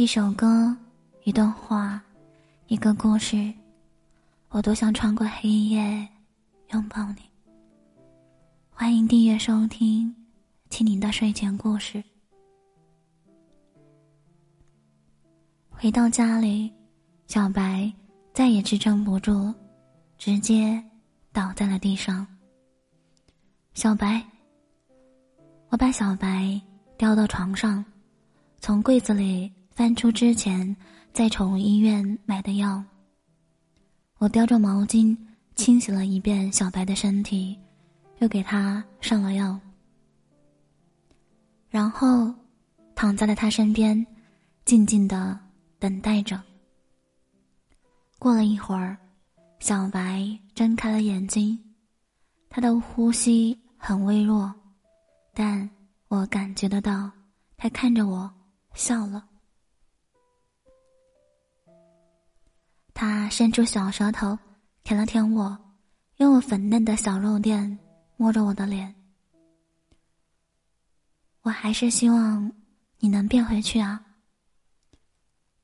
一首歌，一段话，一个故事，我都想穿过黑夜拥抱你。欢迎订阅收听《听你的睡前故事》。回到家里，小白再也支撑不住，直接倒在了地上。小白，我把小白吊到床上，从柜子里翻出之前在宠物医院买的药。我叼着毛巾清洗了一遍小白的身体，又给他上了药，然后躺在了他身边，静静的。等待着。过了一会儿，小白睁开了眼睛，他的呼吸很微弱，但我感觉得到，他看着我笑了。他伸出小舌头舔了舔我，用我粉嫩的小肉垫摸着我的脸。我还是希望你能变回去啊。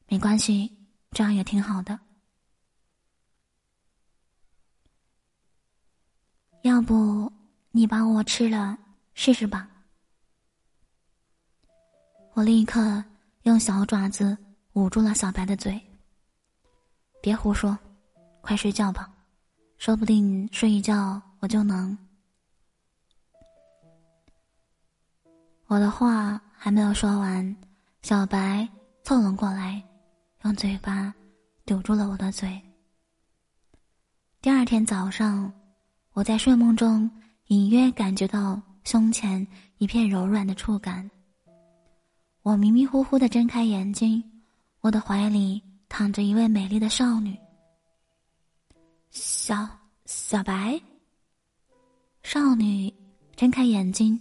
没关系，这样也挺好的。要不你把我吃了试试吧？我立刻用小爪子捂住了小白的嘴。别胡说，快睡觉吧，说不定睡一觉我就能。我的话还没有说完，小白凑了过来。用嘴巴堵住了我的嘴。第二天早上，我在睡梦中隐约感觉到胸前一片柔软的触感。我迷迷糊糊的睁开眼睛，我的怀里躺着一位美丽的少女。小小白。少女睁开眼睛，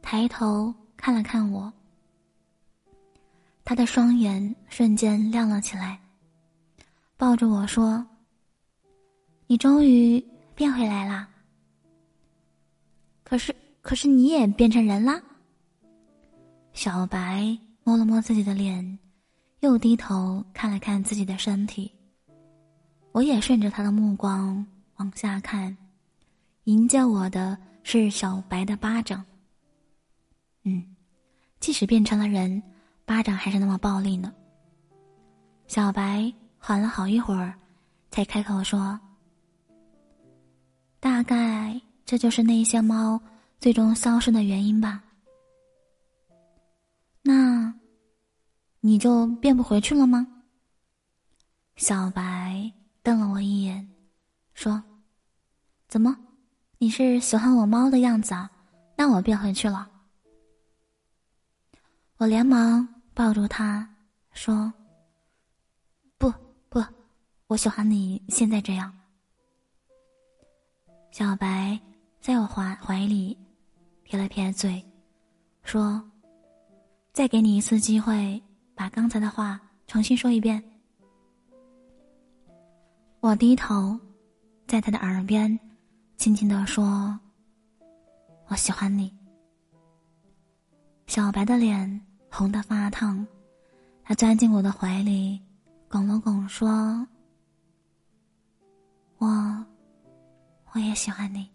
抬头看了看我。他的双眼瞬间亮了起来，抱着我说：“你终于变回来啦！可是，可是你也变成人啦。”小白摸了摸自己的脸，又低头看了看自己的身体。我也顺着他的目光往下看，迎接我的是小白的巴掌。嗯，即使变成了人。巴掌还是那么暴力呢。小白缓了好一会儿，才开口说：“大概这就是那些猫最终消失的原因吧。”你就变不回去了吗？小白瞪了我一眼，说：“怎么，你是喜欢我猫的样子啊？那我变回去了。”我连忙抱住他，说：“不不，我喜欢你现在这样。”小白在我怀怀里撇了撇嘴，说：“再给你一次机会，把刚才的话重新说一遍。”我低头，在他的耳边轻轻的说：“我喜欢你。”小白的脸。红的发烫，他钻进我的怀里，拱了拱，说：“我，我也喜欢你。”